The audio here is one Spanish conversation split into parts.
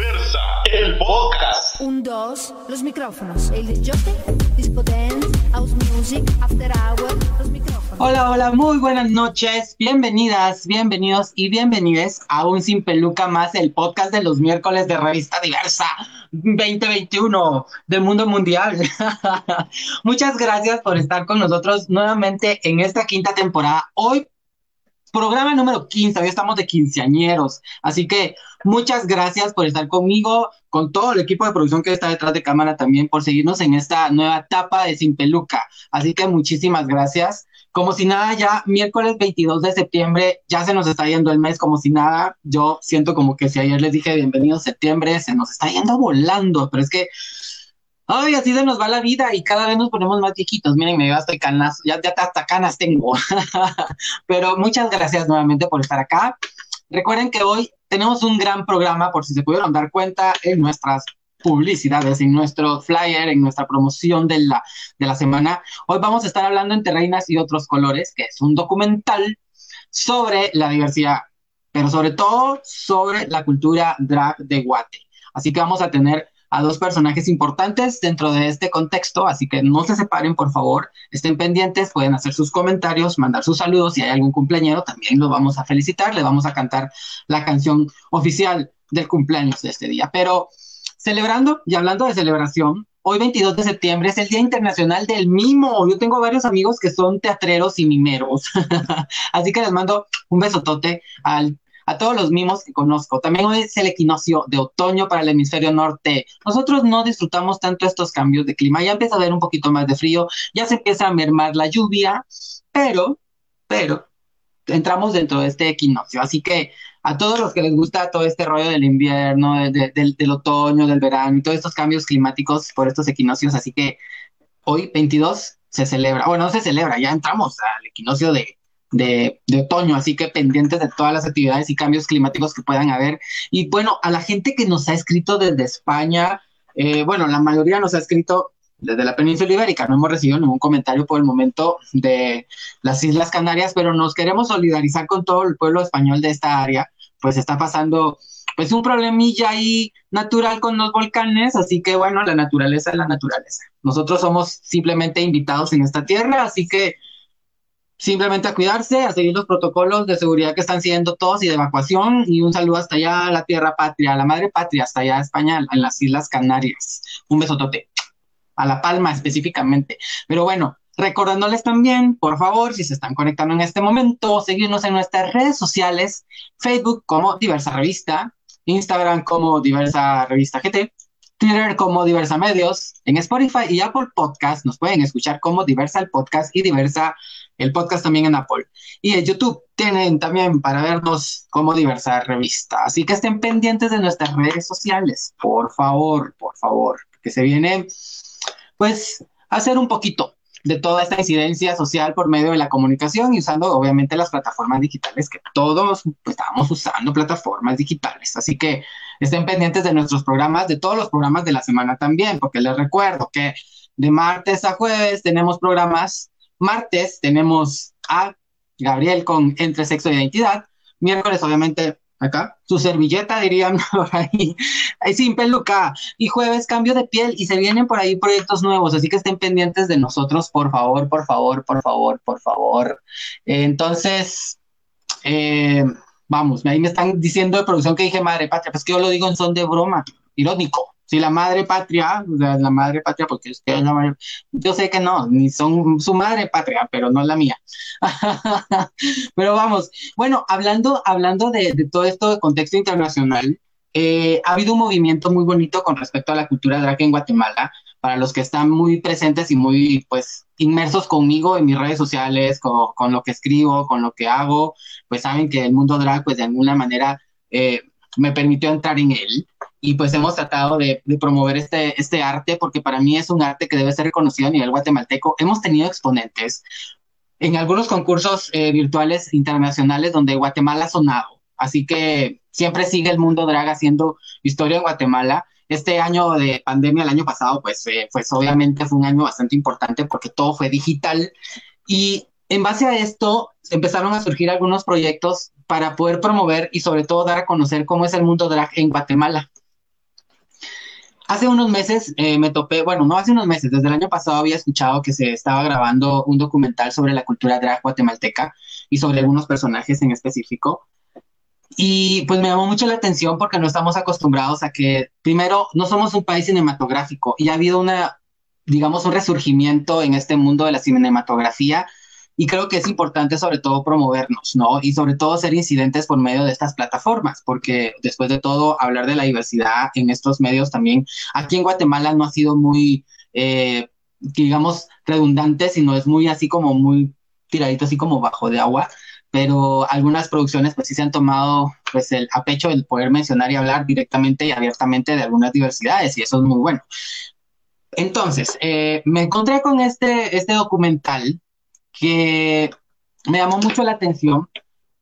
Diversa, el podcast. Un, dos, los micrófonos. El disjockey, disco dance, house music, after hour, los micrófonos. Hola, hola, muy buenas noches. Bienvenidas, bienvenidos y bienvenides a un Sin Peluca más, el podcast de los miércoles de Revista Diversa 2021 del mundo mundial. Muchas gracias por estar con nosotros nuevamente en esta quinta temporada. Hoy programa número 15, hoy estamos de quinceañeros, así que muchas gracias por estar conmigo, con todo el equipo de producción que está detrás de cámara también, por seguirnos en esta nueva etapa de Sin Peluca, así que muchísimas gracias. Como si nada, ya miércoles 22 de septiembre, ya se nos está yendo el mes como si nada. Yo siento como que si ayer les dije bienvenido septiembre, se nos está yendo volando, pero es que Ay, así se nos va la vida y cada vez nos ponemos más viejitos. Miren, me estoy canas, ya, ya hasta canas tengo. Pero muchas gracias nuevamente por estar acá. Recuerden que hoy tenemos un gran programa, por si se pudieron dar cuenta, en nuestras publicidades, en nuestro flyer, en nuestra promoción de la, de la semana. Hoy vamos a estar hablando entre reinas y otros colores, que es un documental sobre la diversidad, pero sobre todo sobre la cultura drag de Guate. Así que vamos a tener a dos personajes importantes dentro de este contexto, así que no se separen, por favor, estén pendientes, pueden hacer sus comentarios, mandar sus saludos, si hay algún cumpleañero, también lo vamos a felicitar, le vamos a cantar la canción oficial del cumpleaños de este día. Pero celebrando y hablando de celebración, hoy 22 de septiembre es el Día Internacional del Mimo. Yo tengo varios amigos que son teatreros y mimeros, así que les mando un besotote al a todos los mimos que conozco. También hoy es el equinoccio de otoño para el hemisferio norte. Nosotros no disfrutamos tanto estos cambios de clima. Ya empieza a haber un poquito más de frío, ya se empieza a mermar la lluvia, pero, pero, entramos dentro de este equinoccio. Así que a todos los que les gusta todo este rollo del invierno, del, otoño, del verano y todos estos cambios climáticos por estos equinoccios, así que hoy 22 se celebra, bueno, no se celebra, ya entramos al equinoccio de, de, otoño, así que pendientes de todas las actividades y cambios climáticos que puedan haber. Y bueno, a la gente que nos ha escrito desde España, eh, bueno, la mayoría nos ha escrito desde la península ibérica, no hemos recibido ningún comentario por el momento de las Islas Canarias, pero nos queremos solidarizar con todo el pueblo español de esta área, pues está pasando pues un problemilla ahí natural con los volcanes, así que bueno, la naturaleza es la naturaleza. Nosotros somos simplemente invitados en esta tierra, así que simplemente a cuidarse, a seguir los protocolos de seguridad que están siguiendo todos y de evacuación. Y un saludo hasta allá a la tierra patria, a la madre patria, hasta allá a España, en las Islas Canarias. Un besotote. A La Palma específicamente. Pero bueno, recordándoles también, por favor, si se están conectando en este momento, seguirnos en nuestras redes sociales, Facebook como Diversa Revista, Instagram como Diversa Revista GT, Twitter como Diversa Medios, en Spotify y Apple Podcast nos pueden escuchar como Diversa el Podcast y Diversa el podcast también en Apple. Y en YouTube tienen también para vernos como Diversa Revista. Así que estén pendientes de nuestras redes sociales, por favor, por favor, que se viene pues a hacer un poquito de toda esta incidencia social por medio de la comunicación y usando obviamente las plataformas digitales que todos pues, estamos usando plataformas digitales. Así que estén pendientes de nuestros programas, de todos los programas de la semana también, porque les recuerdo que de martes a jueves tenemos programas. Martes tenemos a Gabriel con Entre Sexo e Identidad. Miércoles, obviamente, acá, su servilleta, dirían por ahí, ahí sin peluca. Y jueves, cambio de piel y se vienen por ahí proyectos nuevos, así que estén pendientes de nosotros, por favor, por favor, por favor, por favor. entonces, eh, vamos, ahí me están diciendo de producción que dije madre patria, pues que yo lo digo en son de broma, irónico. Si la madre patria, la madre patria, porque es que yo sé que no, ni son su madre patria, pero no la mía. pero vamos, bueno, hablando, hablando de, todo esto de contexto internacional, eh, ha habido un movimiento muy bonito con respecto a la cultura drag en Guatemala. Para los que están muy presentes y muy, pues, inmersos conmigo en mis redes sociales, con, lo que escribo, con lo que hago, pues saben que el mundo drag, pues, de alguna manera eh, me permitió entrar en él y pues hemos tratado de, promover este, este arte porque para mí es un arte que debe ser reconocido a nivel guatemalteco. Hemos tenido exponentes en algunos concursos eh, virtuales internacionales donde Guatemala ha sonado, así que siempre sigue el mundo drag haciendo historia en Guatemala. Este año de pandemia, el año pasado, pues, eh, pues obviamente fue un año bastante importante porque todo fue digital y en base a esto empezaron a surgir algunos proyectos para poder promover y sobre todo dar a conocer cómo es el mundo drag en Guatemala. Hace unos meses eh, me topé, bueno, no hace unos meses, desde el año pasado había escuchado que se estaba grabando un documental sobre la cultura drag guatemalteca y sobre algunos personajes en específico. Y pues me llamó mucho la atención porque no estamos acostumbrados a que, primero, no somos un país cinematográfico y ha habido una, digamos, un resurgimiento en este mundo de la cinematografía y creo que es importante sobre todo promovernos, ¿no? Y sobre todo ser incidentes por medio de estas plataformas, porque después de todo, hablar de la diversidad en estos medios también, aquí en Guatemala no ha sido muy, eh, digamos, redundante, sino es muy así como muy tiradito, así como bajo de agua, pero algunas producciones pues sí se han tomado pues el a pecho el poder mencionar y hablar directamente y abiertamente de algunas diversidades y eso es muy bueno. Entonces, eh, me encontré con este, este documental que me llamó mucho la atención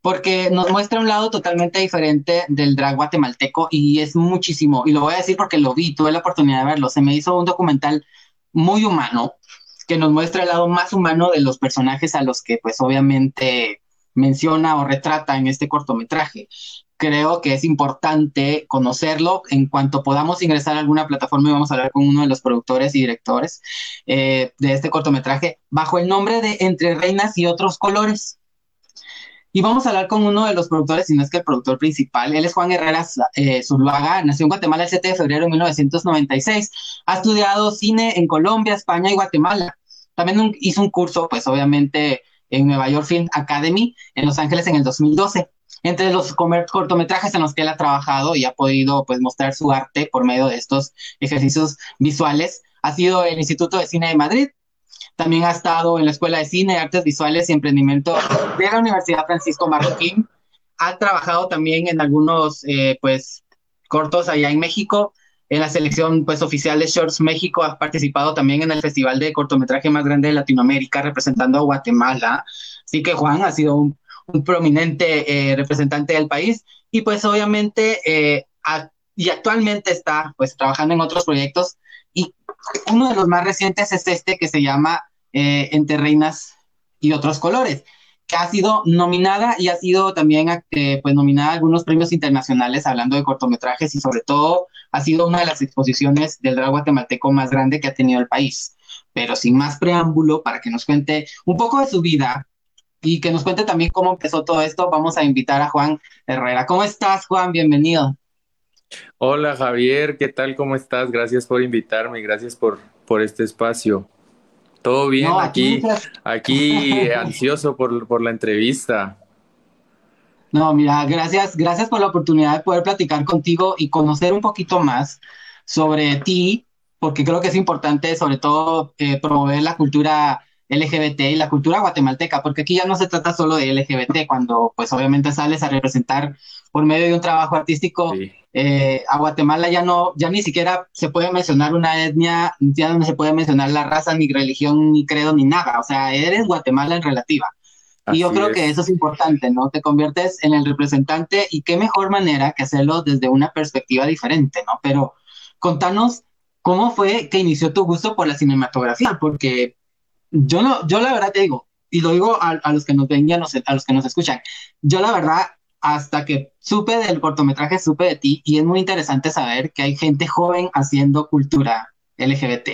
porque nos muestra un lado totalmente diferente del drag guatemalteco y es muchísimo, y lo voy a decir porque lo vi, tuve la oportunidad de verlo, se me hizo un documental muy humano que nos muestra el lado más humano de los personajes a los que pues obviamente menciona o retrata en este cortometraje creo que es importante conocerlo. En cuanto podamos ingresar a alguna plataforma y vamos a hablar con uno de los productores y directores eh, de este cortometraje bajo el nombre de Entre Reinas y otros colores. Y vamos a hablar con uno de los productores, si no es que el productor principal. Él es Juan Herrera eh, Zuluaga, nació en Guatemala el 7 de febrero de 1996. Ha estudiado cine en Colombia, España y Guatemala. También hizo un curso, pues obviamente, en Nueva York Film Academy en Los Ángeles en el 2012 entre los cortometrajes en los que él ha trabajado y ha podido pues mostrar su arte por medio de estos ejercicios visuales ha sido el Instituto de Cine de Madrid. También ha estado en la Escuela de Cine, Artes Visuales y Emprendimiento de la Universidad Francisco Marroquín. Ha trabajado también en algunos eh, pues cortos allá en México. En la selección pues oficial de Shorts México ha participado también en el festival de cortometraje más grande de Latinoamérica representando a Guatemala. Así que Juan ha sido un un prominente eh, representante del país y pues obviamente eh, y actualmente está pues trabajando en otros proyectos y uno de los más recientes es este que se llama eh, Entre Reinas y otros colores que ha sido nominada y ha sido también pues nominada a algunos premios internacionales hablando de cortometrajes y sobre todo ha sido una de las exposiciones del drag guatemalteco más grande que ha tenido el país. Pero sin más preámbulo, para que nos cuente un poco de su vida, y que nos cuente también cómo empezó todo esto, vamos a invitar a Juan Herrera. ¿Cómo estás, Juan? Bienvenido. Hola, Javier, ¿qué tal? ¿Cómo estás? Gracias por invitarme, gracias por, por este espacio. Todo bien aquí, aquí, ansioso por, por la entrevista. No, mira, gracias, gracias por la oportunidad de poder platicar contigo y conocer un poquito más sobre ti, porque creo que es importante, sobre todo, eh, promover la cultura LGBT y la cultura guatemalteca, porque aquí ya no se trata solo de LGBT, cuando pues obviamente sales a representar por medio de un trabajo artístico eh, a Guatemala ya no, ya ni siquiera se puede mencionar una etnia, ya no se puede mencionar la raza, ni religión, ni credo, ni nada, o sea, eres Guatemala en relativa. y yo creo que eso es importante, ¿no? Te conviertes en el representante y qué mejor manera que hacerlo desde una perspectiva diferente, ¿no? Pero contanos cómo fue que inició tu gusto por la cinematografía, porque yo no, yo la verdad te digo, y lo digo a, los que nos ven y a los, que nos escuchan, yo la verdad, hasta que supe del cortometraje, supe de ti, y es muy interesante saber que hay gente joven haciendo cultura LGBT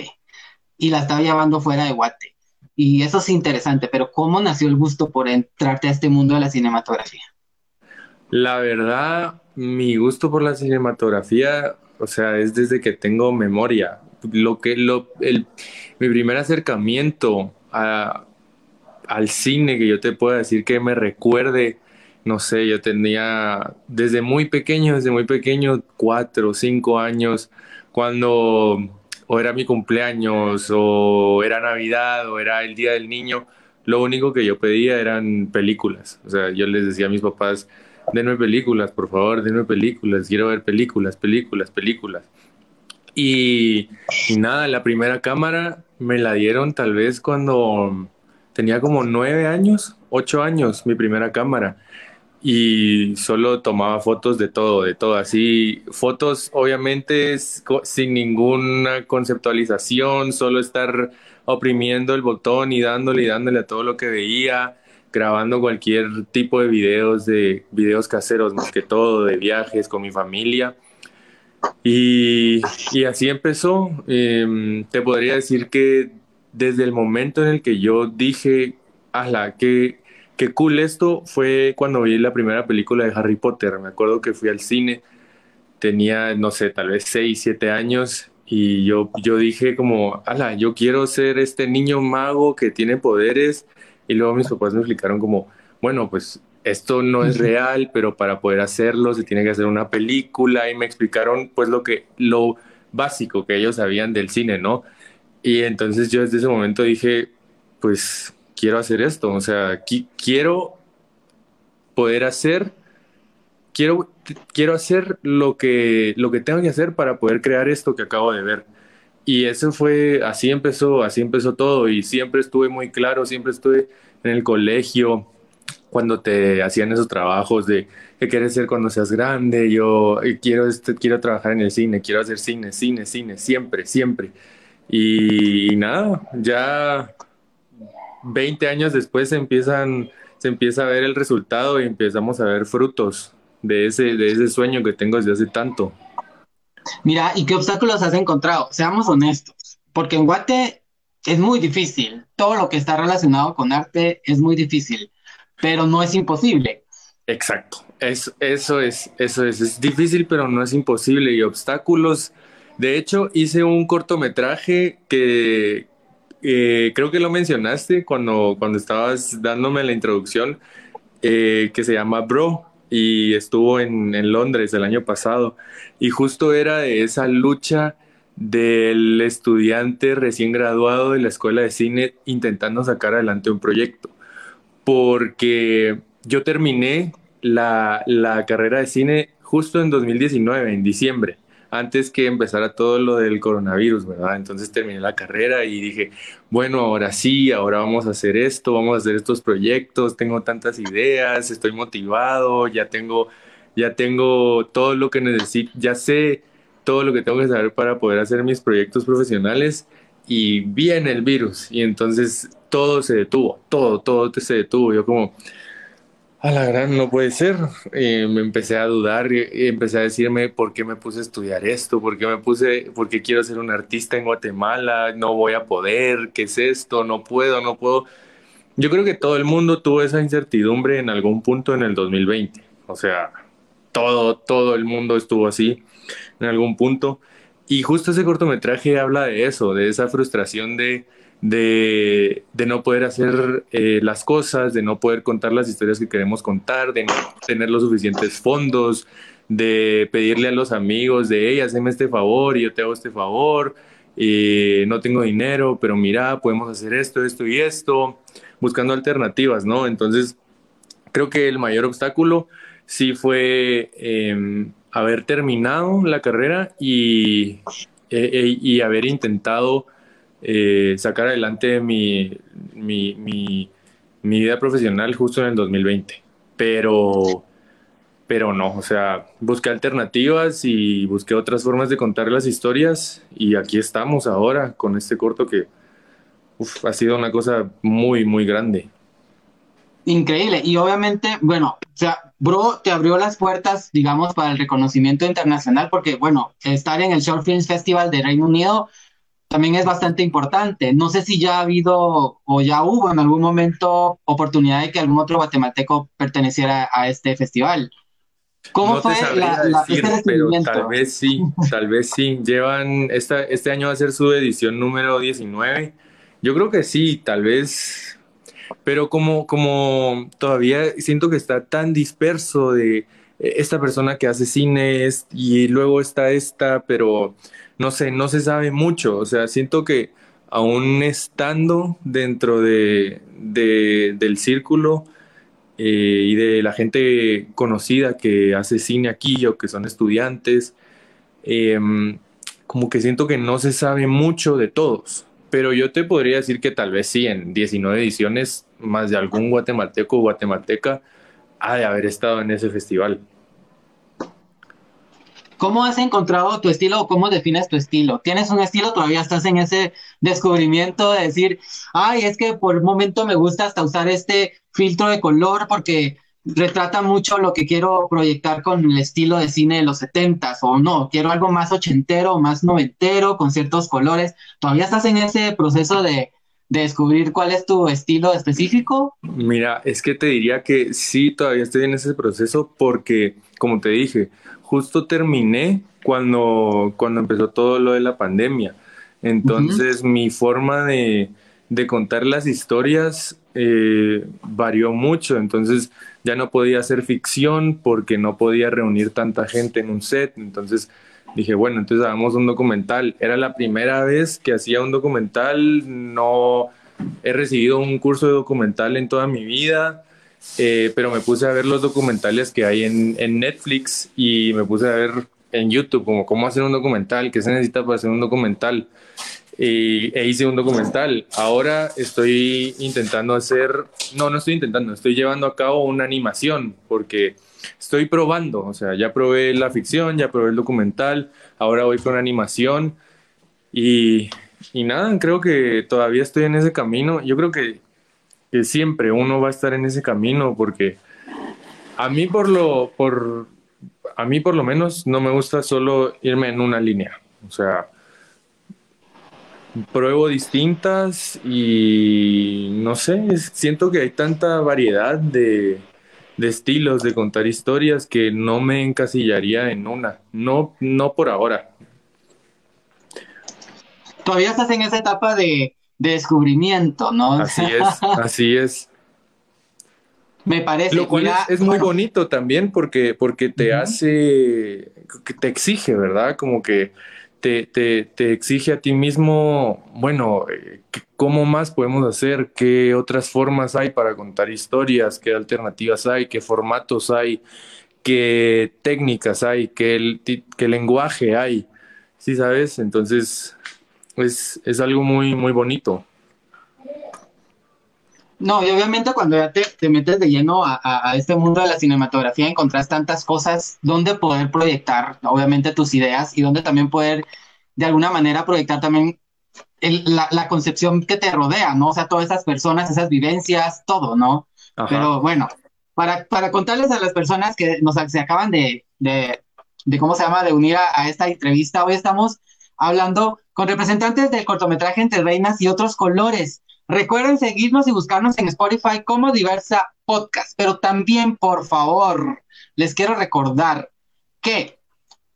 y la está llevando fuera de Guate. Y eso es interesante, pero ¿cómo nació el gusto por entrarte a este mundo de la cinematografía? La verdad, mi gusto por la cinematografía, o sea, es desde que tengo memoria lo que lo, el, mi primer acercamiento a, al cine que yo te puedo decir que me recuerde, no sé, yo tenía desde muy pequeño, desde muy pequeño, cuatro o cinco años, cuando o era mi cumpleaños o era Navidad o era el Día del Niño, lo único que yo pedía eran películas. O sea, yo les decía a mis papás, denme películas, por favor, denme películas, quiero ver películas, películas, películas. Y, nada, la primera cámara me la dieron tal vez cuando tenía como nueve años, ocho años, mi primera cámara. Y solo tomaba fotos de todo, de todo. Así, fotos obviamente sin ninguna conceptualización, solo estar oprimiendo el botón y dándole y dándole a todo lo que veía, grabando cualquier tipo de videos, de videos caseros más que todo, de viajes con mi familia. Y, así empezó. Em, te podría decir que desde el momento en el que yo dije, ala, qué, qué cool esto, fue cuando vi la primera película de Harry Potter. Me acuerdo que fui al cine, tenía, no sé, tal vez 6, 7 años. Y yo, yo dije como, ala, yo quiero ser este niño mago que tiene poderes. Y luego mis papás me explicaron como, bueno, pues esto no es real, pero para poder hacerlo se tiene que hacer una película y me explicaron pues lo que lo básico que ellos sabían del cine, ¿no? Y entonces yo desde ese momento dije, pues quiero hacer esto, o sea, quiero poder hacer quiero quiero hacer lo que lo que tengo que hacer para poder crear esto que acabo de ver. Y eso fue así empezó, así empezó todo y siempre estuve muy claro, siempre estuve en el colegio cuando te hacían esos trabajos de qué quieres ser cuando seas grande, yo eh, quiero, este, quiero trabajar en el cine, quiero hacer cine, cine, cine, siempre, siempre. Y, nada, ya 20 años después se, empiezan, se empieza a ver el resultado y empezamos a ver frutos de ese, de ese sueño que tengo desde hace tanto. Mira, ¿y qué obstáculos has encontrado? Seamos honestos, porque en Guate es muy difícil. Todo lo que está relacionado con arte es muy difícil pero no es imposible. Exacto, es, eso es, eso es, es difícil, pero no es imposible y obstáculos. De hecho, hice un cortometraje que eh, creo que lo mencionaste cuando, cuando estabas dándome la introducción, eh, que se llama Bro y estuvo en, en Londres el año pasado. Y justo era de esa lucha del estudiante recién graduado de la escuela de cine intentando sacar adelante un proyecto porque yo terminé la, carrera de cine justo en 2019, en diciembre, antes que empezara todo lo del coronavirus, ¿verdad? Entonces terminé la carrera y dije, bueno, ahora sí, ahora vamos a hacer esto, vamos a hacer estos proyectos, tengo tantas ideas, estoy motivado, ya tengo, ya tengo todo lo que necesito, ya sé todo lo que tengo que saber para poder hacer mis proyectos profesionales y viene el virus y entonces todo se detuvo, todo, todo se detuvo. Yo como, a la gran, no puede ser. me empecé a dudar y, empecé a decirme por qué me puse a estudiar esto, por qué me puse, por qué quiero ser un artista en Guatemala, no voy a poder, ¿qué es esto? No puedo, no puedo. Yo creo que todo el mundo tuvo esa incertidumbre en algún punto en el 2020. O sea, todo, todo el mundo estuvo así en algún punto. Y justo ese cortometraje habla de eso, de esa frustración de, de, no poder hacer eh, las cosas, de no poder contar las historias que queremos contar, de no tener los suficientes fondos, de pedirle a los amigos de, hey, haceme este favor y yo te hago este favor, y no tengo dinero, pero mira, podemos hacer esto, esto y esto, buscando alternativas, ¿no? Entonces, creo que el mayor obstáculo sí fue em, haber terminado la carrera y, e, e, y haber intentado eh, sacar adelante mi, mi, mi, vida profesional justo en el 2020. Pero, pero no, o sea, busqué alternativas y busqué otras formas de contar las historias y aquí estamos ahora con este corto que ha sido una cosa muy, muy grande. Increíble. Y obviamente, bueno, o sea, Bro te abrió las puertas, digamos, para el reconocimiento internacional, porque, bueno, estar en el Short Films Festival de Reino Unido también es bastante importante. No sé si ya ha habido o ya hubo en algún momento oportunidad de que algún otro guatemalteco perteneciera a este festival. ¿Cómo fue la, este pero tal vez sí, tal vez sí. Llevan, esta, este año va a ser su edición número 19. Yo creo que sí, tal vez, pero como, como todavía siento que está tan disperso de esta persona que hace cines y luego está esta, pero no sé, no se sabe mucho. O sea, siento que aún estando dentro de, del círculo eh, y de la gente conocida que hace cine aquí o que son estudiantes, em, como que siento que no se sabe mucho de todos. Pero yo te podría decir que tal vez sí, en 19 ediciones, más de algún guatemalteco o guatemalteca ha de haber estado en ese festival. ¿Cómo has encontrado tu estilo o cómo defines tu estilo? ¿Tienes un estilo? ¿Todavía estás en ese descubrimiento de decir, ay, es que por un momento me gusta hasta usar este filtro de color porque retrata mucho lo que quiero proyectar con el estilo de cine de los setentas o no, quiero algo más ochentero, más noventero, con ciertos colores. ¿Todavía estás en ese proceso de descubrir cuál es tu estilo específico? Mira, es que te diría que sí, todavía estoy en ese proceso porque, como te dije, justo terminé cuando, cuando empezó todo lo de la pandemia. Entonces, mi forma de, de, contar las historias eh, varió mucho. Entonces, ya no podía hacer ficción porque no podía reunir tanta gente en un set. Entonces, dije, bueno, entonces hagamos un documental. Era la primera vez que hacía un documental, no he recibido un curso de documental en toda mi vida, eh, pero me puse a ver los documentales que hay en, en, Netflix y me puse a ver en YouTube como cómo hacer un documental, qué se necesita para hacer un documental. E hice un documental. Ahora estoy intentando hacer, no, no estoy intentando, estoy llevando a cabo una animación porque estoy probando, o sea, ya probé la ficción, ya probé el documental, ahora voy con animación y, y nada, creo que todavía estoy en ese camino. Yo creo que, que, siempre uno va a estar en ese camino porque a mí por lo, por, a mí por lo menos no me gusta solo irme en una línea, o sea, pruebo distintas y no sé, siento que hay tanta variedad de, de estilos de contar historias que no me encasillaría en una, no, no por ahora. Todavía estás en esa etapa de, descubrimiento, ¿no? Así es, así es. Me parece. Lo cual es, muy bonito también porque, porque te hace, que te exige, ¿verdad? Como que te, te, te, exige a ti mismo, bueno, eh, ¿cómo más podemos hacer? ¿Qué otras formas hay para contar historias? ¿Qué alternativas hay? ¿Qué formatos hay? ¿Qué técnicas hay? ¿Qué, qué lenguaje hay? ¿Sí sabes? Entonces, es, es algo muy, muy bonito. No, y obviamente cuando ya te, te metes de lleno a, a, a, este mundo de la cinematografía, encontrás tantas cosas donde poder proyectar, obviamente, tus ideas y donde también poder, de alguna manera, proyectar también el, la, la, concepción que te rodea, ¿no? O sea, todas esas personas, esas vivencias, todo, ¿no? Ajá. Pero bueno, para, para contarles a las personas que nos se acaban de, de, de ¿cómo se llama?, de unir a, a esta entrevista, hoy estamos hablando con representantes del cortometraje Entre Reinas y otros colores. Recuerden seguirnos y buscarnos en Spotify como Diversa Podcast, pero también, por favor, les quiero recordar que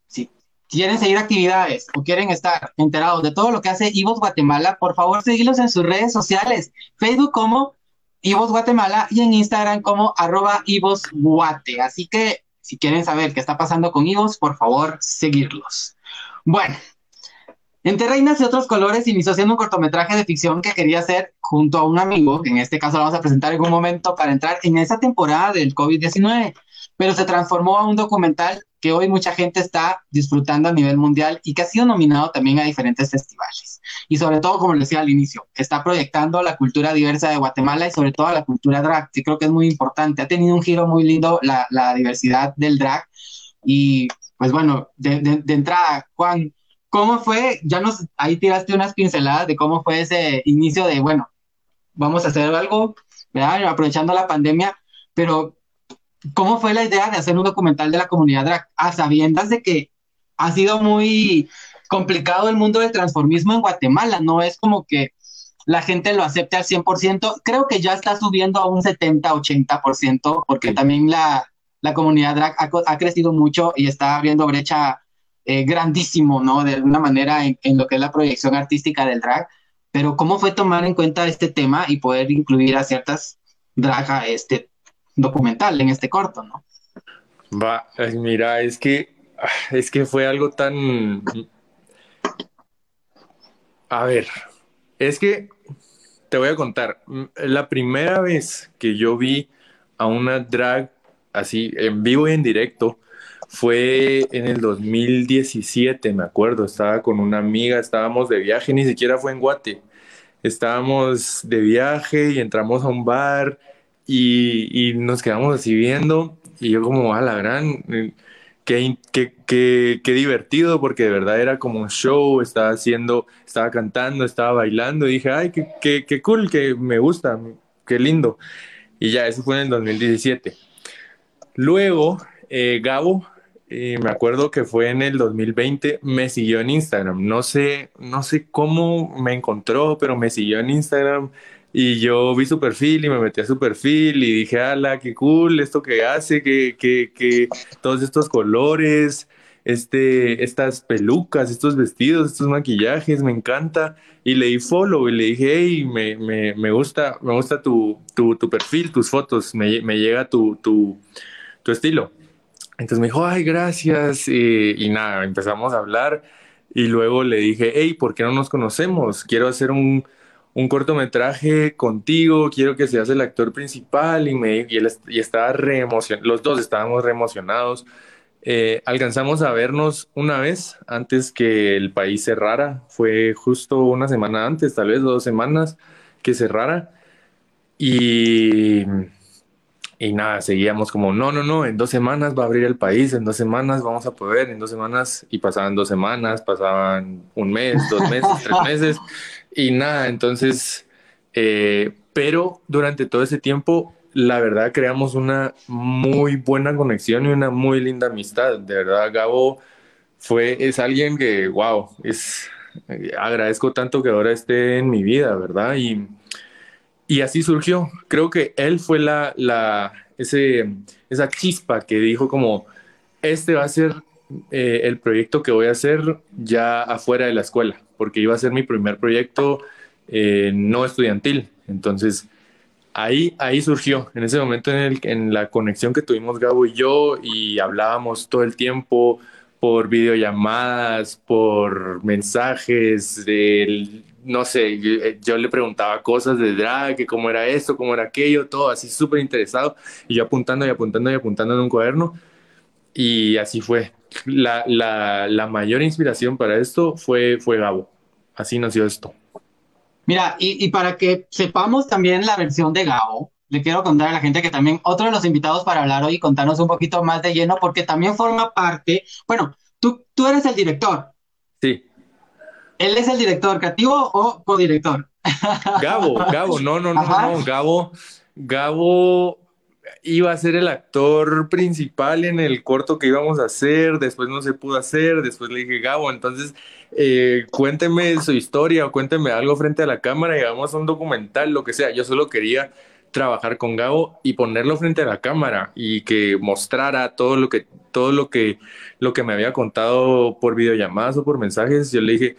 si quieren seguir actividades o quieren estar enterados de todo lo que hace Ivos Guatemala, por favor, seguirlos en sus redes sociales, Facebook como Ivos Guatemala y en Instagram como arroba Ivos Guate. Así que si quieren saber qué está pasando con Ivos, por favor, seguirlos. Bueno, entre Reinas y otros colores inició siendo un cortometraje de ficción que quería hacer junto a un amigo, que en este caso lo vamos a presentar en un momento para entrar en esa temporada del COVID-19, pero se transformó a un documental que hoy mucha gente está disfrutando a nivel mundial y que ha sido nominado también a diferentes festivales. Y sobre todo, como les decía al inicio, está proyectando la cultura diversa de Guatemala y sobre todo la cultura drag, que creo que es muy importante. Ha tenido un giro muy lindo la, la diversidad del drag y pues bueno, de, de, de entrada, Juan, ¿Cómo fue? Ya nos, ahí tiraste unas pinceladas de cómo fue ese inicio de, bueno, vamos a hacer algo, ¿verdad? Aprovechando la pandemia, pero ¿cómo fue la idea de hacer un documental de la comunidad drag? A sabiendas de que ha sido muy complicado el mundo del transformismo en Guatemala, no es como que la gente lo acepte al 100%, creo que ya está subiendo a un 70-80%, porque también la, la comunidad drag ha, ha crecido mucho y está abriendo brecha eh, grandísimo, ¿no? De alguna manera en, lo que es la proyección artística del drag, pero ¿cómo fue tomar en cuenta este tema y poder incluir a ciertas drag a este documental, en este corto, ¿no? Va, mira, es que, es que fue algo tan... A ver, es que te voy a contar, la primera vez que yo vi a una drag así en vivo y en directo, fue en el 2017, me acuerdo, estaba con una amiga, estábamos de viaje, ni siquiera fue en Guate. Estábamos de viaje y entramos a un bar y, nos quedamos así viendo y yo como, a la gran, qué, qué, qué, qué, divertido porque de verdad era como un show, estaba haciendo, estaba cantando, estaba bailando y dije, ay, qué, qué, qué cool, que me gusta, qué lindo. Y ya, eso fue en el 2017. Luego, eh, Gabo, eh, me acuerdo que fue en el 2020, me siguió en Instagram. No sé, no sé cómo me encontró, pero me siguió en Instagram y yo vi su perfil y me metí a su perfil y dije, ala, qué cool esto que hace, que, que, que todos estos colores, este, estas pelucas, estos vestidos, estos maquillajes, me encanta. Y le di follow y le dije, hey, me, me, me gusta, me gusta tu, tu, tu, perfil, tus fotos, me, me llega tu, tu, tu, estilo. Entonces me dijo, ay, gracias. Y, y, nada, empezamos a hablar. Y luego le dije, hey, ¿por qué no nos conocemos? Quiero hacer un, un cortometraje contigo, quiero que seas el actor principal. Y, me, y, él, estaba re emocionado, los dos estábamos re emocionados. Eh, alcanzamos a vernos una vez antes que el país cerrara. Fue justo una semana antes, tal vez dos semanas que cerrara. Y, y nada, seguíamos como, no, no, no, en dos semanas va a abrir el país, en dos semanas vamos a poder, en dos semanas. Y pasaban dos semanas, pasaban un mes, dos meses, tres meses. Y nada, entonces, eh, pero durante todo ese tiempo la verdad creamos una muy buena conexión y una muy linda amistad. De verdad, Gabo fue, es alguien que, wow, es, agradezco tanto que ahora esté en mi vida, ¿verdad? Y, y así surgió. Creo que él fue la, la, ese, esa chispa que dijo como, este va a ser eh, el proyecto que voy a hacer ya afuera de la escuela, porque iba a ser mi primer proyecto eh, no estudiantil. Entonces, ahí, ahí surgió, en ese momento en, el, en la conexión que tuvimos Gabo y yo y hablábamos todo el tiempo por videollamadas, por mensajes, de, no sé, yo, le preguntaba cosas de drag, que cómo era esto, cómo era aquello, todo así súper interesado, y yo apuntando y apuntando y apuntando en un cuaderno, y así fue. La, la, la mayor inspiración para esto fue, fue Gabo, así nació esto. Mira, y, y, para que sepamos también la versión de Gabo, le quiero contar a la gente que también otro de los invitados para hablar hoy contarnos un poquito más de lleno, porque también forma parte, bueno, tú, tú eres el director. Sí. ¿Él es el director creativo o codirector? Gabo, Gabo, no, no, no, no, Gabo, Gabo iba a ser el actor principal en el corto que íbamos a hacer, después no se pudo hacer, después le dije, Gabo, entonces eh, cuénteme su historia o cuénteme algo frente a la cámara y hagamos un documental, lo que sea. Yo solo quería trabajar con Gabo y ponerlo frente a la cámara y que mostrara todo lo que todo lo que lo que me había contado por videollamadas o por mensajes. Yo le dije,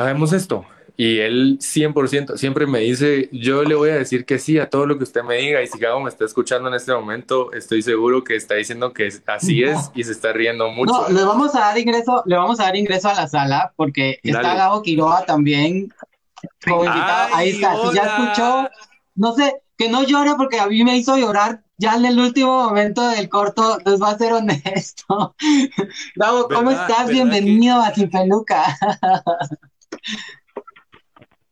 hagamos esto. Y él 100% siempre me dice, yo le voy a decir que sí a todo lo que usted me diga y si Gabo me está escuchando en este momento, estoy seguro que está diciendo que así es y se está riendo mucho. No, le vamos a dar ingreso, le vamos a dar ingreso a la sala porque está Gabo Quiroa también como invitado. Ahí está, si ya escuchó, no sé, que no llore porque a mí me hizo llorar ya en el último momento del corto, les va a ser honesto. Gabo, ¿cómo estás? Bienvenido a Sin Peluca.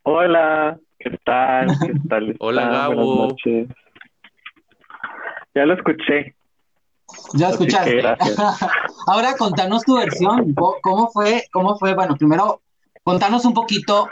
Hola, ¿qué tal? ¿Qué tal? Hola, Gabo. Ya lo escuché. Ya escuchaste. Ahora contanos tu versión. ¿Cómo fue? ¿Cómo fue? Bueno, primero, contanos un poquito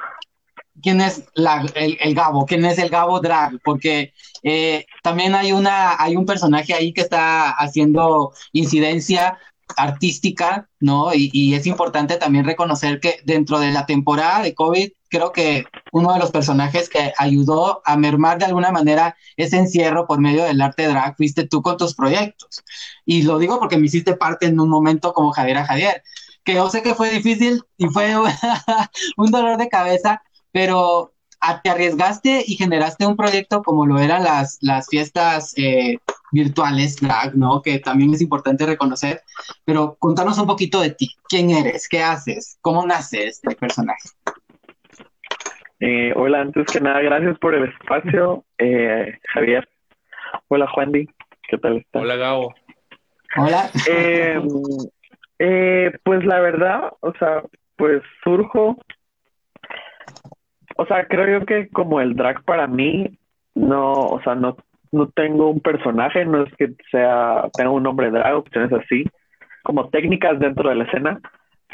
quién es la, el, el, Gabo, quién es el Gabo Drag, porque eh, también hay una, hay un personaje ahí que está haciendo incidencia artística, ¿no? Y, es importante también reconocer que dentro de la temporada de COVID creo que uno de los personajes que ayudó a mermar de alguna manera ese encierro por medio del arte drag fuiste tú con tus proyectos. Y lo digo porque me hiciste parte en un momento como Javier a Javier, que yo sé que fue difícil y fue un dolor de cabeza, pero te arriesgaste y generaste un proyecto como lo eran las, las fiestas eh, virtuales drag, ¿no? Que también es importante reconocer, pero contanos un poquito de ti, quién eres, qué haces, cómo nace este personaje. Eh, hola, antes que nada, gracias por el espacio, eh, Javier. Hola, Juandy, ¿qué tal estás? Hola, Gabo. Hola. Eh, eh, pues la verdad, o sea, pues surjo. O sea, creo yo que como el drag para mí, no, o sea, no, no tengo un personaje, no es que sea, tenga un nombre drag o cuestiones así, como técnicas dentro de la escena,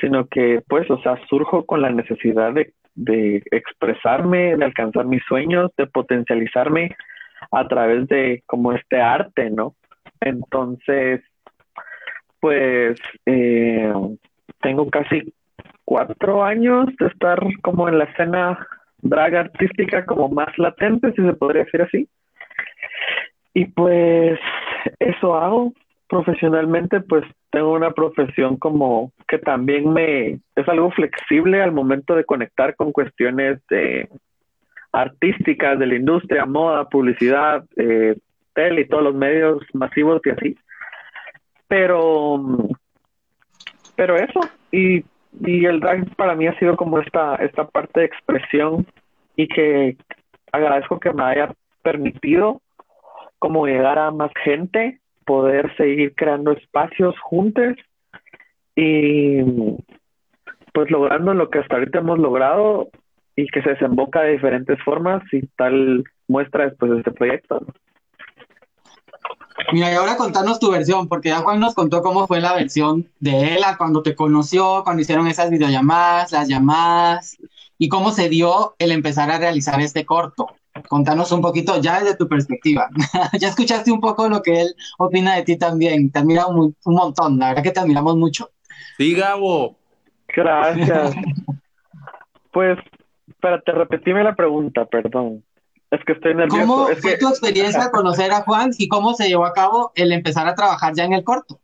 sino que pues, o sea, surjo con la necesidad de de expresarme, de alcanzar mis sueños, de potencializarme a través de como este arte, ¿no? Entonces, pues eh, tengo casi cuatro años de estar como en la escena drag artística como más latente, si se podría decir así. Y pues eso hago profesionalmente, pues tengo una profesión como que también me es algo flexible al momento de conectar con cuestiones de artísticas de la industria, moda, publicidad, eh, tele y todos los medios masivos y así. Pero, pero eso, y, y el drag para mí ha sido como esta, esta parte de expresión y que agradezco que me haya permitido como llegar a más gente, poder seguir creando espacios juntos y pues logrando lo que hasta ahorita hemos logrado y que se desemboca de diferentes formas y tal muestra después de este proyecto. Mira, y ahora contanos tu versión, porque ya Juan nos contó cómo fue la versión de él cuando te conoció, cuando hicieron esas videollamadas, las llamadas, y cómo se dio el empezar a realizar este corto. Contanos un poquito ya desde tu perspectiva. ya escuchaste un poco lo que él opina de ti también. Te admira un, un montón, la verdad que te admiramos mucho. Sí, Gabo. Gracias. pues, espérate, repetime la pregunta, perdón. Es que estoy nervioso. ¿Cómo es fue que... tu experiencia conocer a Juan y cómo se llevó a cabo el empezar a trabajar ya en el corto?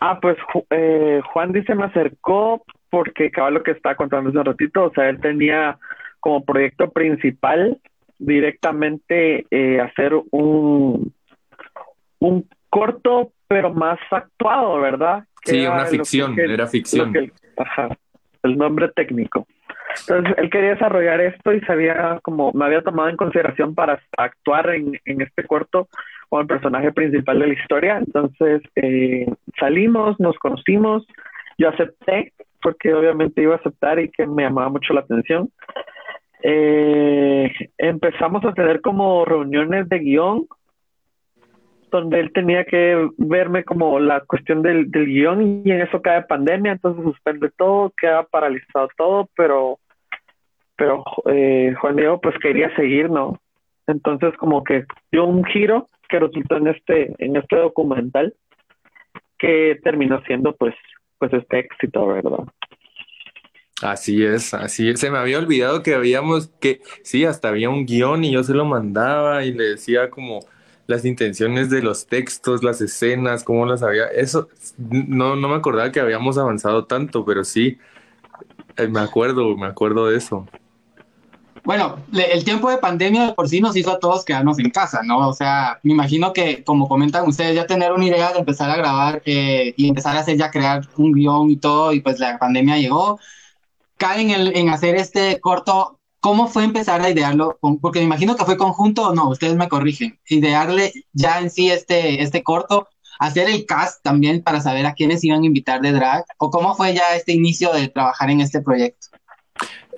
Ah, pues eh, Juan dice me acercó porque cabal lo que estaba contando hace un ratito, o sea, él tenía como proyecto principal directamente eh, hacer un, un corto, pero más actuado, ¿verdad? Que Sí, era una ficción, que- era ficción. que- ajá, el nombre técnico. Entonces, él quería desarrollar esto y sabía como me había tomado en consideración para actuar en, en este corto como el personaje principal de la historia. Entonces, eh, salimos, nos conocimos, yo acepté, porque obviamente iba a aceptar y que me llamaba mucho la atención. Eh, empezamos a tener como reuniones de guion, donde él tenía que verme como la cuestión del, del guion y en eso cae pandemia, entonces suspende todo, queda paralizado todo, pero, pero eh, Juan Diego pues quería seguir, ¿no? Entonces como que dio un giro que resultó en este, en este documental que terminó siendo pues, pues este éxito, ¿verdad? Así es, así es. Se me había olvidado que habíamos, que sí, hasta había un guion y yo se lo mandaba y le decía como las intenciones de los textos, las escenas, cómo las había. Eso, no, no me acordaba que habíamos avanzado tanto, pero sí, eh, me acuerdo, me acuerdo de eso. Bueno, el tiempo de pandemia de por sí nos hizo a todos quedarnos en casa, ¿no? O sea, me imagino que, como comentan ustedes, ya tener una idea de empezar a grabar eh, y empezar a hacer ya crear un guion y todo, y pues la pandemia llegó. Caen en, en hacer este corto, ¿cómo fue empezar a idearlo? Porque me imagino que fue conjunto o no, ustedes me corrigen. Idearle ya en sí este, este corto, hacer el cast también para saber a quiénes iban a invitar de drag, o cómo fue ya este inicio de trabajar en este proyecto.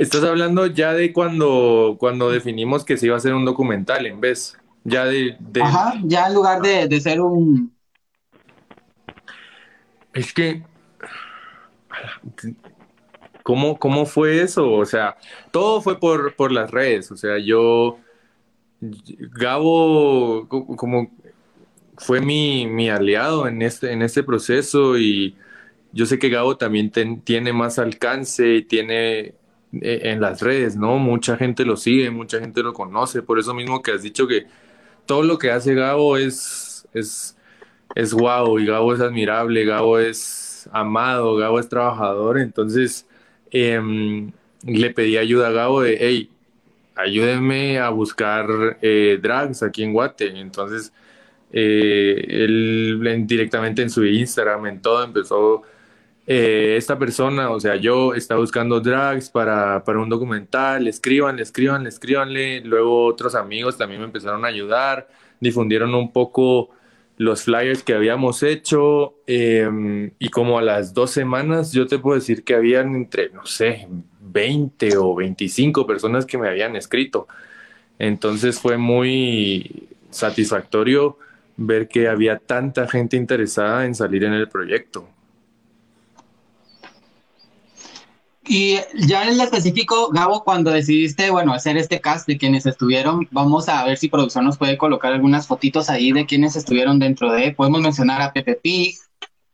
Estás hablando ya de cuando, cuando definimos que se iba a hacer un documental en vez, ya de, de- Ajá, ya en lugar de, de ser un, Es que, ¿cómo, cómo fue eso? O sea, todo fue por, por las redes. O sea, yo, Gabo, co- como fue mi, mi aliado en este, en este proceso y yo sé que Gabo también ten- tiene más alcance y tiene en las redes, ¿no? Mucha gente lo sigue, mucha gente lo conoce. Por eso mismo que has dicho que todo lo que hace Gabo es, es, es guau y Gabo es admirable, Gabo es amado, Gabo es trabajador. Entonces em, le pedí ayuda a Gabo de, hey, ayúdenme a buscar eh, drags aquí en Guate. Entonces eh, él en- directamente en su Instagram, en todo, empezó eh, esta persona, o sea, yo estaba buscando drags para, para un documental, escríbanle, escríbanle, escríbanle. Luego otros amigos también me empezaron a ayudar, difundieron un poco los flyers que habíamos hecho eh, y como a las dos semanas yo te puedo decir que habían entre, no sé, 20 o 25 personas que me habían escrito. Entonces fue muy satisfactorio ver que había tanta gente interesada en salir en el proyecto. Y ya en el específico, Gabo, cuando decidiste, bueno, hacer este cast de quienes estuvieron, vamos a ver si producción nos puede colocar algunas fotitos ahí de quienes estuvieron dentro de, podemos mencionar a Pepe Pig,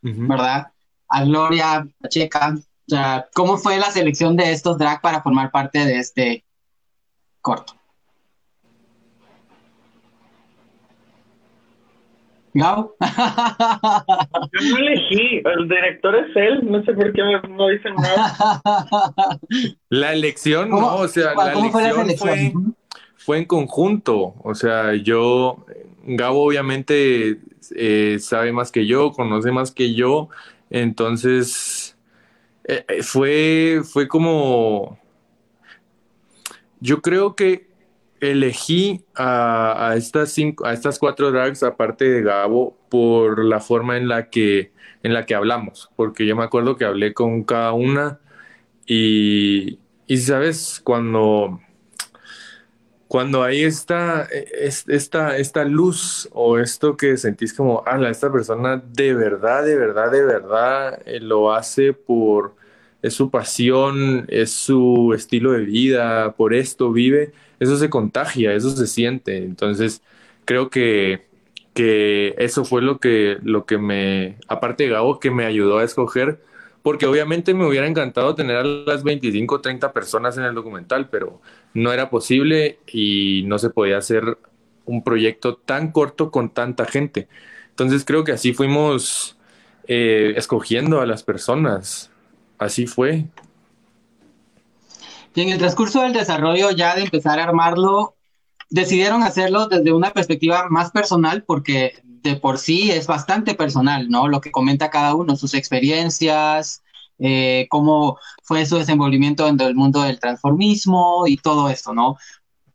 ¿verdad? A Gloria, a Checa. O sea, ¿cómo fue la selección de estos drag para formar parte de este corto? ¿Gabo? Yo no elegí, el director es él, no sé por qué no dicen nada. La elección, no, o sea, la ¿Cómo fue la elección fue, fue en conjunto. O sea, yo, Gabo obviamente eh, sabe más que yo, conoce más que yo, entonces eh, eh, fue, fue como, yo creo que elegí a, estas cinco, a estas cuatro drags aparte de Gabo por la forma en la que, en la que hablamos, porque yo me acuerdo que hablé con cada una y, y sabes, cuando, cuando hay esta, es- esta, esta luz o esto que sentís como, ala, esta persona de verdad, de verdad, de verdad eh, lo hace por, es su pasión, es su estilo de vida, por esto vive, eso se contagia, eso se siente. Entonces, creo que, que eso fue lo que, lo que me, aparte de Gabo, que me ayudó a escoger, porque obviamente me hubiera encantado tener a las 25 o 30 personas en el documental, pero no era posible y no se podía hacer un proyecto tan corto con tanta gente. Entonces creo que así fuimos eh, escogiendo a las personas. Así fue. Y en el transcurso del desarrollo, ya de empezar a armarlo, decidieron hacerlo desde una perspectiva más personal, porque de por sí es bastante personal, ¿no? Lo que comenta cada uno, sus experiencias, eh, cómo fue su desenvolvimiento en el mundo del transformismo y todo esto, ¿no?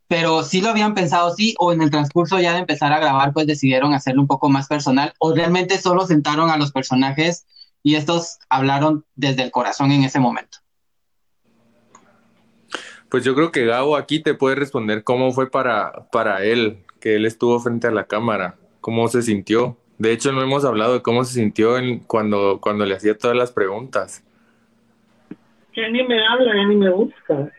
Pero sí lo habían pensado, sí, o en el transcurso ya de empezar a grabar, pues decidieron hacerlo un poco más personal, o realmente solo sentaron a los personajes y estos hablaron desde el corazón en ese momento. Pues yo creo que Gabo aquí te puede responder cómo fue para, para él, que él estuvo frente a la cámara, cómo se sintió. De hecho, no hemos hablado de cómo se sintió en- cuando, cuando le hacía todas las preguntas. Ya ni me habla, ya ni me busca.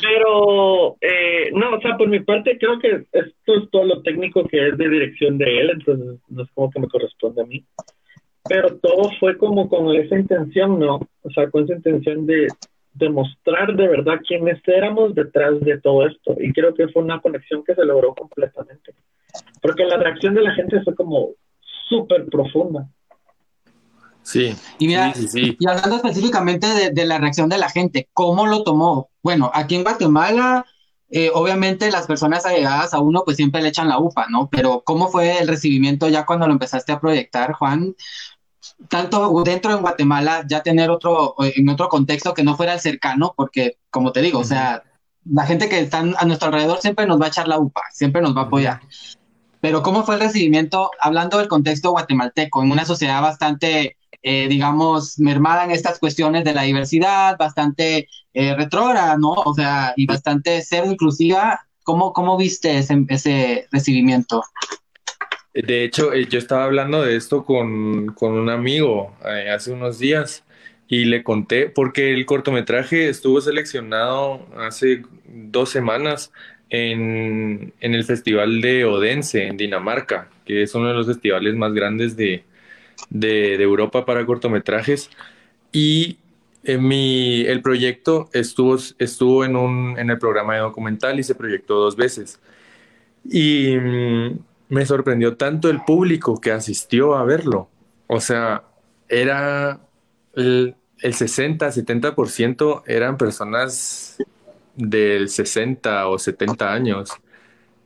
Pero, eh, no, o sea, por mi parte creo que esto es todo lo técnico que es de dirección de él, entonces no es como que me corresponde a mí. Pero todo fue como con esa intención, ¿no? O sea, con esa intención de demostrar de verdad quiénes éramos detrás de todo esto. Y creo que fue una conexión que se logró completamente. Porque la reacción de la gente fue como súper profunda. Sí, Y mira, sí, sí, sí. Y hablando específicamente de, de la reacción de la gente, ¿cómo lo tomó? Bueno, aquí en Guatemala, eh, obviamente las personas allegadas a uno pues siempre le echan la upa, ¿no? Pero ¿cómo fue el recibimiento ya cuando lo empezaste a proyectar, Juan? Tanto dentro de Guatemala, ya tener otro, en otro contexto que no fuera el cercano, porque como te digo, o sea, la gente que está a nuestro alrededor siempre nos va a echar la upa, siempre nos va a apoyar. Pero ¿cómo fue el recibimiento, hablando del contexto guatemalteco, en una sociedad bastante, eh, digamos, mermada en estas cuestiones de la diversidad, bastante eh, retrógrada, ¿no? O sea, y bastante cero inclusiva. ¿Cómo, cómo viste ese, ese recibimiento? De hecho, eh, yo estaba hablando de esto con, con un amigo eh, hace unos días y le conté, porque el cortometraje estuvo seleccionado hace dos semanas en, en el Festival de Odense, en Dinamarca, que es uno de los festivales más grandes de, de, Europa para cortometrajes. Y eh, mi, el proyecto estuvo, estuvo en, un, en el programa de documental y se proyectó dos veces. Y mm, me sorprendió tanto el público que asistió a verlo. O sea, era el, el 60, 70% eran personas del 60 o 70 años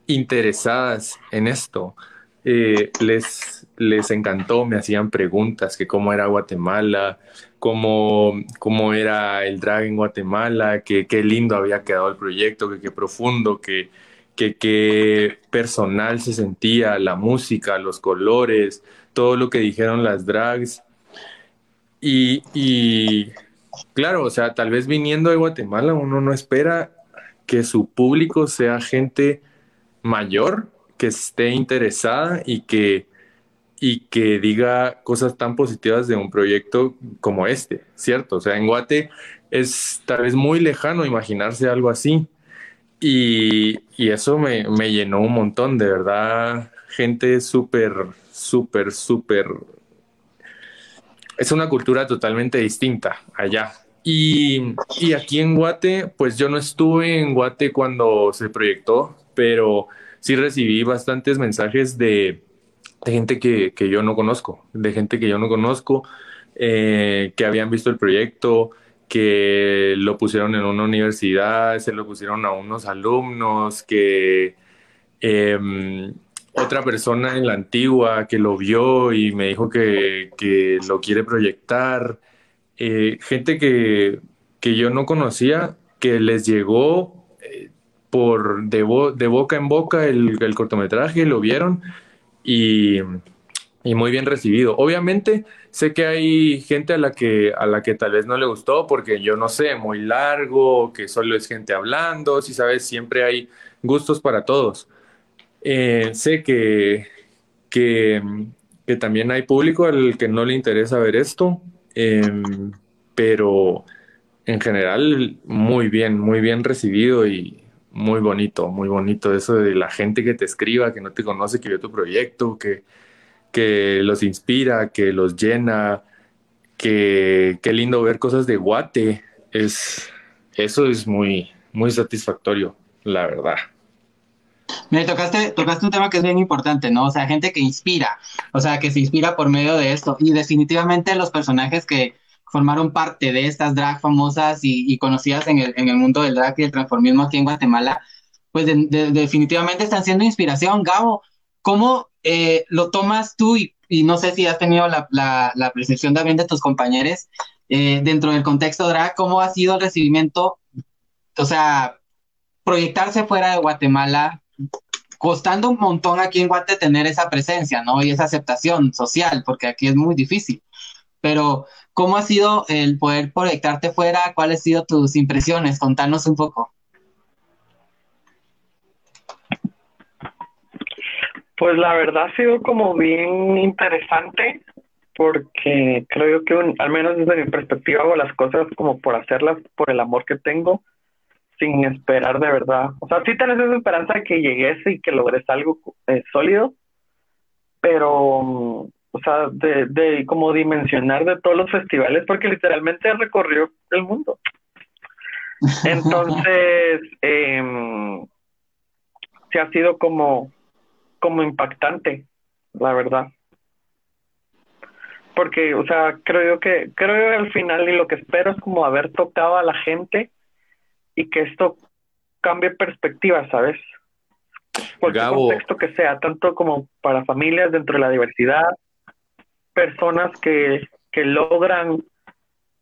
interesadas en esto. Eh, les, les encantó, me hacían preguntas que cómo era Guatemala, cómo, cómo era el drag en Guatemala, que qué lindo había quedado el proyecto, que qué profundo, que que qué personal se sentía, la música, los colores, todo lo que dijeron las drags. Y, y claro, o sea, tal vez viniendo de Guatemala uno no espera que su público sea gente mayor, que esté interesada y que, y que diga cosas tan positivas de un proyecto como este, ¿cierto? O sea, en Guate es tal vez muy lejano imaginarse algo así. Y, y eso me, me, llenó un montón, de verdad, gente súper, súper, súper... Es una cultura totalmente distinta allá. Y, y, aquí en Guate, pues yo no estuve en Guate cuando se proyectó, pero sí recibí bastantes mensajes de, gente que, que, yo no conozco, de gente que yo no conozco, eh, que habían visto el proyecto, que lo pusieron en una universidad, se lo pusieron a unos alumnos, que eh, otra persona en la antigua que lo vio y me dijo que, que lo quiere proyectar, eh, gente que, que, yo no conocía, que les llegó eh, por de, bo de, boca en boca el, el cortometraje, lo vieron y y muy bien recibido. Obviamente sé que hay gente a la que a la que tal vez no le gustó porque yo no sé, muy largo, que solo es gente hablando, si sabes, siempre hay gustos para todos. Eh, sé que, que, que, también hay público al que no le interesa ver esto, eh, pero en general muy bien, muy bien recibido y muy bonito, muy bonito eso de la gente que te escriba, que no te conoce, que vio tu proyecto, que que los inspira, que los llena, que qué lindo ver cosas de Guate. Es, eso es muy, muy satisfactorio, la verdad. Me tocaste, tocaste un tema que es bien importante, ¿no? O sea, gente que inspira, o sea, que se inspira por medio de esto. Y definitivamente los personajes que formaron parte de estas drag famosas y, conocidas en el, en el, mundo del drag y el transformismo aquí en Guatemala, pues de, de, definitivamente están siendo inspiración. Gabo, ¿cómo eh, lo tomas tú y, y, no sé si has tenido la, percepción también de tus compañeros eh, dentro del contexto drag, cómo ha sido el recibimiento, o sea, proyectarse fuera de Guatemala, costando un montón aquí en Guate tener esa presencia, ¿no? Y esa aceptación social, porque aquí es muy difícil. Pero, ¿cómo ha sido el poder proyectarte fuera? ¿Cuáles han sido tus impresiones? Contanos un poco. Pues la verdad ha sido como bien interesante porque creo que un, al menos desde mi perspectiva hago las cosas como por hacerlas por el amor que tengo sin esperar de verdad. O sea, sí tenés esa esperanza de que llegues y que logres algo eh, sólido, pero, o sea, de, de como dimensionar de todos los festivales porque literalmente recorrió el mundo. Entonces, eh, sí ha sido como como impactante, la verdad. Porque, o sea, creo yo que, creo yo al final y lo que espero es como haber tocado a la gente y que esto cambie perspectiva, ¿sabes? Cualquier Gabo. contexto que sea, tanto como para familias dentro de la diversidad, personas que, que logran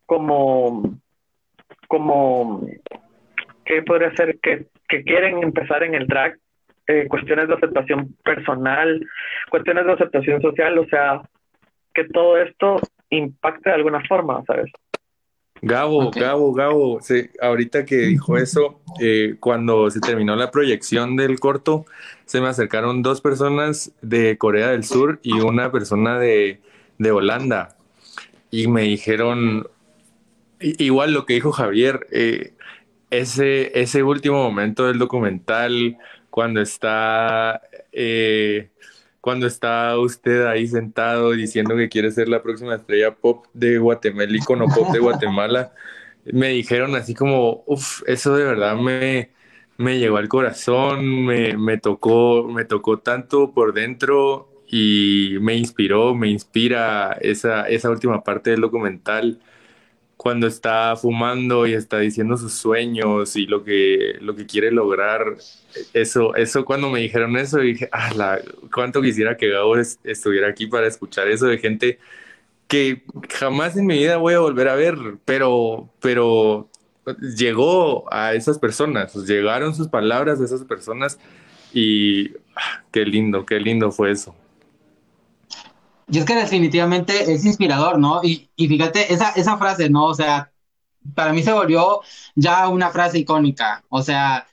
como, como, ¿qué podría ser? Que, que quieren empezar en el drag eh, cuestiones de aceptación personal, cuestiones de aceptación social, o sea, que todo esto impacte de alguna forma, ¿sabes? Gabo, okay. Gabo, Gabo, sí, ahorita que dijo eso, eh, cuando se terminó la proyección del corto, se me acercaron dos personas de Corea del Sur y una persona de, de Holanda. Y me dijeron, igual lo que dijo Javier, eh, ese, ese último momento del documental, cuando está, eh, cuando está usted ahí sentado diciendo que quiere ser la próxima estrella pop de Guatemala, icono pop de Guatemala, me dijeron así como, uff, eso de verdad me, me llegó al corazón, me, me, tocó, me tocó tanto por dentro y me inspiró, me inspira esa, esa última parte del documental cuando está fumando y está diciendo sus sueños y lo que, lo que quiere lograr. Eso, eso cuando me dijeron eso, dije, ah, la, cuánto quisiera que Gabo es, estuviera aquí para escuchar eso de gente que jamás en mi vida voy a volver a ver, pero, pero llegó a esas personas, llegaron sus palabras de esas personas y ah, qué lindo, qué lindo fue eso. Y es que definitivamente es inspirador, ¿no? Y, y fíjate, esa, esa frase, ¿no? O sea, para mí se volvió ya una frase icónica. O sea,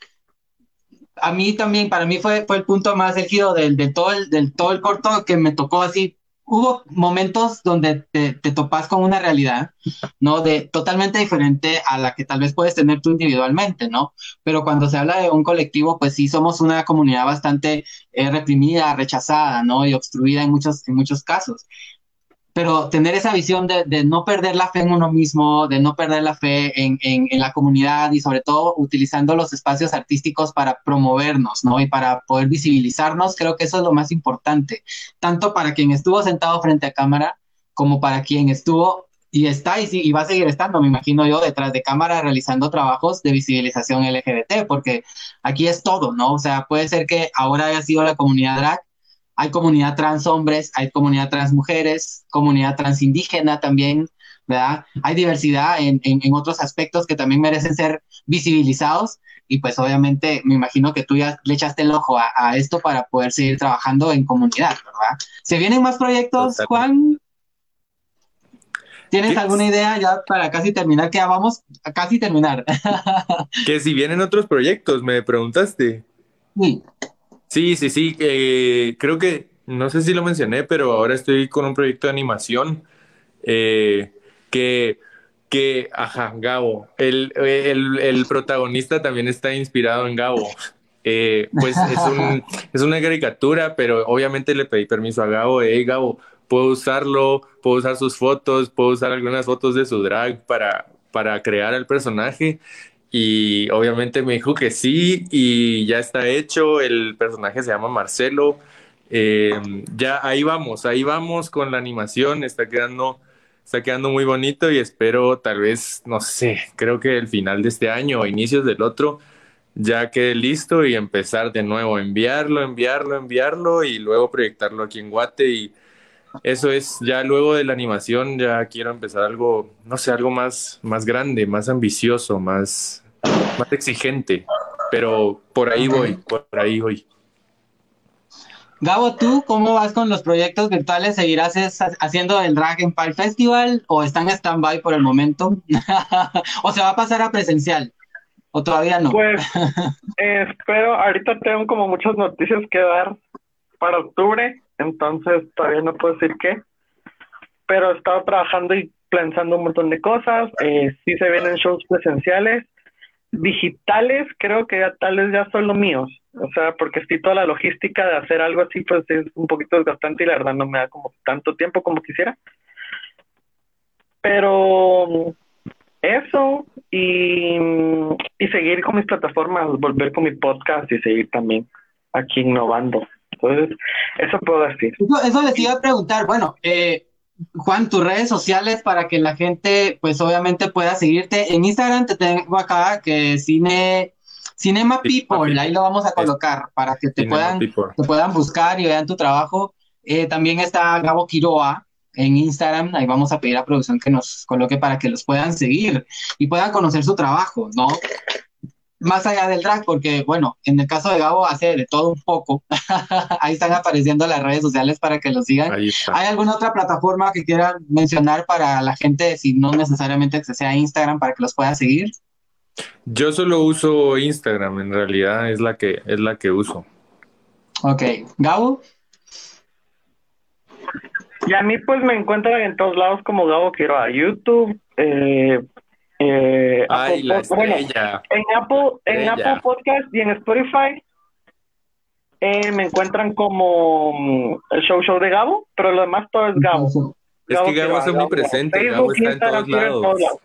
a mí también, para mí fue, fue el punto más álgido del, del, todo el, del todo el corto que me tocó así hubo momentos donde te, te topas con una realidad, ¿no? De totalmente diferente a la que tal vez puedes tener tú individualmente, ¿no? Pero cuando se habla de un colectivo, pues sí somos una comunidad bastante eh, reprimida, rechazada, ¿no? Y obstruida en muchos, en muchos casos pero tener esa visión de, no perder la fe en uno mismo, de no perder la fe en, en, en, la comunidad y sobre todo utilizando los espacios artísticos para promovernos, ¿no? Y para poder visibilizarnos, creo que eso es lo más importante, tanto para quien estuvo sentado frente a cámara como para quien estuvo y está y, y va a seguir estando, me imagino yo, detrás de cámara realizando trabajos de visibilización LGBT, porque aquí es todo, ¿no? O sea, puede ser que ahora haya sido la comunidad drag, hay comunidad trans hombres, hay comunidad trans mujeres, comunidad trans indígena también, ¿verdad? Hay diversidad en, en, en, otros aspectos que también merecen ser visibilizados y pues obviamente me imagino que tú ya le echaste el ojo a, a esto para poder seguir trabajando en comunidad, ¿verdad? ¿Se vienen más proyectos. Juan? ¿Tienes alguna idea ya para casi terminar? Que ya vamos a casi terminar. que si vienen otros proyectos, me preguntaste. Sí. Sí, sí, sí. Eh, creo que, no sé si lo mencioné, pero ahora estoy con un proyecto de animación eh, que, que, ajá, Gabo, el, el, el, protagonista también está inspirado en Gabo. Eh, pues es, un, es, una caricatura, pero obviamente le pedí permiso a Gabo, hey Gabo, puedo usarlo, puedo usar sus fotos, puedo usar algunas fotos de su drag para, para crear el personaje y obviamente me dijo que sí y ya está hecho, el personaje se llama Marcelo, eh, ya ahí vamos, ahí vamos con la animación, está quedando, está quedando muy bonito y espero tal vez, no sé, creo que el final de este año o inicios del otro ya quede listo y empezar de nuevo, enviarlo, enviarlo, enviarlo y luego proyectarlo aquí en Guate y eso es, ya luego de la animación ya quiero empezar algo, no sé, algo más, más grande, más ambicioso, más, más exigente, pero por ahí voy, por ahí voy. Gabo, ¿tú cómo vas con los proyectos virtuales? ¿Seguirás haciendo el Drag Empire Festival o están en stand-by por el momento? ¿O se va a pasar a presencial? ¿O todavía no? Pues eh, espero, ahorita tengo como muchas noticias que dar para octubre, entonces todavía no puedo decir qué, pero he estado trabajando y pensando un montón de cosas, eh, sí se vienen shows presenciales, digitales creo que ya tales ya son los míos, o sea, porque si toda la logística de hacer algo así pues es un poquito desgastante y la verdad no me da como tanto tiempo como quisiera. Pero eso y, y seguir con mis plataformas, volver con mi podcast y seguir también aquí innovando. Entonces, eso puedo decir. Eso, eso les iba a preguntar, bueno, eh, Juan, tus redes sociales para que la gente, pues obviamente pueda seguirte. En Instagram te tengo acá que cine, Cinema People, ahí lo vamos a colocar para que te puedan, te puedan buscar y vean tu trabajo. Eh, también está Gabo Quiroa en Instagram, ahí vamos a pedir a producción que nos coloque para que los puedan seguir y puedan conocer su trabajo, ¿no? Más allá del drag, porque bueno, en el caso de Gabo hace de todo un poco. Ahí están apareciendo las redes sociales para que lo sigan. ¿Hay alguna otra plataforma que quieran mencionar para la gente, si no necesariamente que sea Instagram, para que los pueda seguir? Yo solo uso Instagram, en realidad es la que es la que uso. Ok, Gabo. Y a mí pues me encuentran en todos lados como Gabo Quiero a YouTube, eh, eh, Ay, la bueno, en Apple, en Apple Podcast y en Spotify eh, me encuentran como mm, el show show de Gabo, pero lo demás todo es Gabo. Es Gabo que Gabo es omnipresente, Gabo está en todos lados.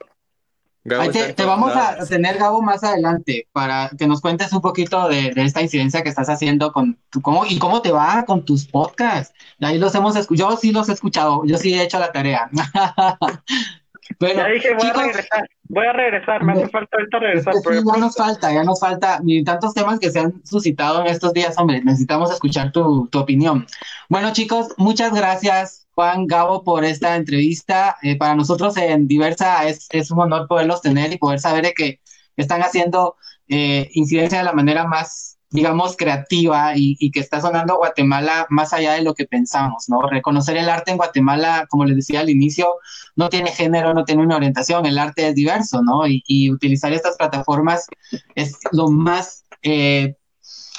Te, te vamos lados. a tener, Gabo, más adelante para que nos cuentes un poquito de, de esta incidencia que estás haciendo con tu, cómo, y cómo te va con tus podcasts. Ahí los hemos escuchado, yo sí los he escuchado, yo sí he hecho la tarea. Bueno, ya dije, voy chicos, a regresar, voy a regresar, me hace falta ahorita regresar. Sí, ya nos falta, ya nos falta, ni tantos temas que se han suscitado en estos días, hombre, necesitamos escuchar tu, tu opinión. Bueno, chicos, muchas gracias, Juan Gabo, por esta entrevista. Eh, para nosotros en Diversa es, es, un honor poderlos tener y poder saber de que están haciendo eh, incidencia de la manera más digamos, creativa y, que está sonando Guatemala más allá de lo que pensamos, ¿no? Reconocer el arte en Guatemala, como les decía al inicio, no tiene género, no tiene una orientación, el arte es diverso, ¿no? Y, utilizar estas plataformas es lo más, eh,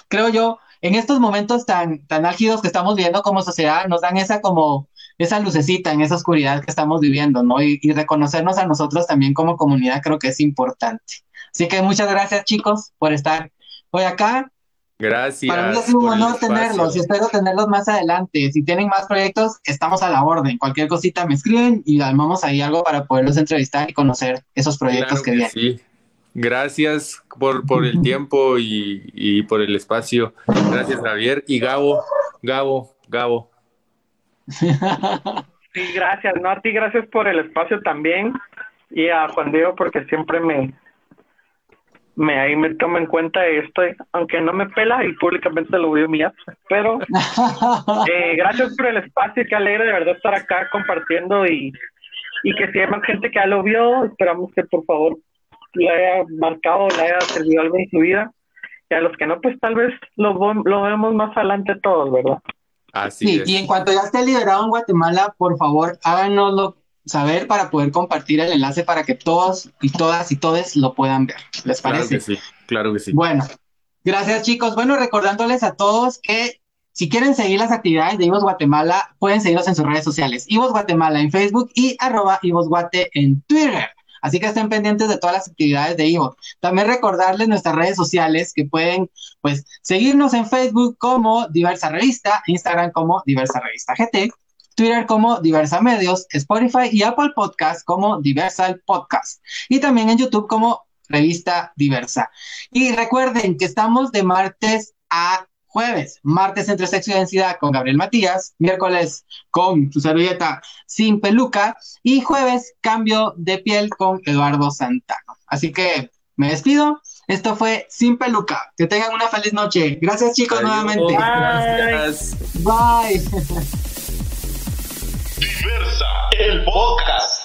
creo yo, en estos momentos tan, tan álgidos que estamos viendo como sociedad, nos dan esa como esa lucecita en esa oscuridad que estamos viviendo, ¿no? Y reconocernos a nosotros también como comunidad creo que es importante. Así que muchas gracias chicos por estar hoy acá. Gracias. Para mí es un honor tenerlos y espero tenerlos más adelante. Si tienen más proyectos, estamos a la orden. Cualquier cosita me escriben y armamos ahí algo para poderlos entrevistar y conocer esos proyectos Claro que, que vienen. sí. Gracias por, por el tiempo y, y por el espacio. Gracias, Javier. Y Gabo, Gabo, Gabo. Sí, gracias. No, a ti gracias por el espacio también. Y a Juan Diego porque siempre me, me ahí me toma en cuenta esto, aunque no me pela y públicamente lo voy a humillar. Pero eh, gracias por el espacio, qué alegre de verdad estar acá compartiendo y, y que si hay más gente que ya lo vio, esperamos que por favor le haya marcado, le haya servido algo en su vida. Y a los que no, pues tal vez lo, lo vemos más adelante todos, ¿verdad? Así Sí, es. y en cuanto ya esté liberado en Guatemala, por favor, háganoslo saber para poder compartir el enlace para que todos y todas y todes lo puedan ver. ¿Les Claro parece? que sí, claro que sí. Bueno, gracias chicos. Bueno, recordándoles a todos que si quieren seguir las actividades de Ivos Guatemala, pueden seguirnos en sus redes sociales. Ivos Guatemala en Facebook y arroba Ivos Guate en Twitter. Así que estén pendientes de todas las actividades de Ivo. También recordarles nuestras redes sociales que pueden, pues, seguirnos en Facebook como Diversa Revista, Instagram como Diversa Revista GT, Twitter como Diversa Medios, Spotify y Apple Podcast como Diversal Podcast. Y también en YouTube como Revista Diversa. Y recuerden que estamos de martes a jueves. Martes entre sexo y densidad con Gabriel Matías. Miércoles con su servilleta sin peluca. Y jueves cambio de piel con Eduardo Santano. Así que me despido. Esto fue Sin Peluca. Que tengan una feliz noche. Gracias chicos Adiós. nuevamente. Gracias. Bye. El podcast.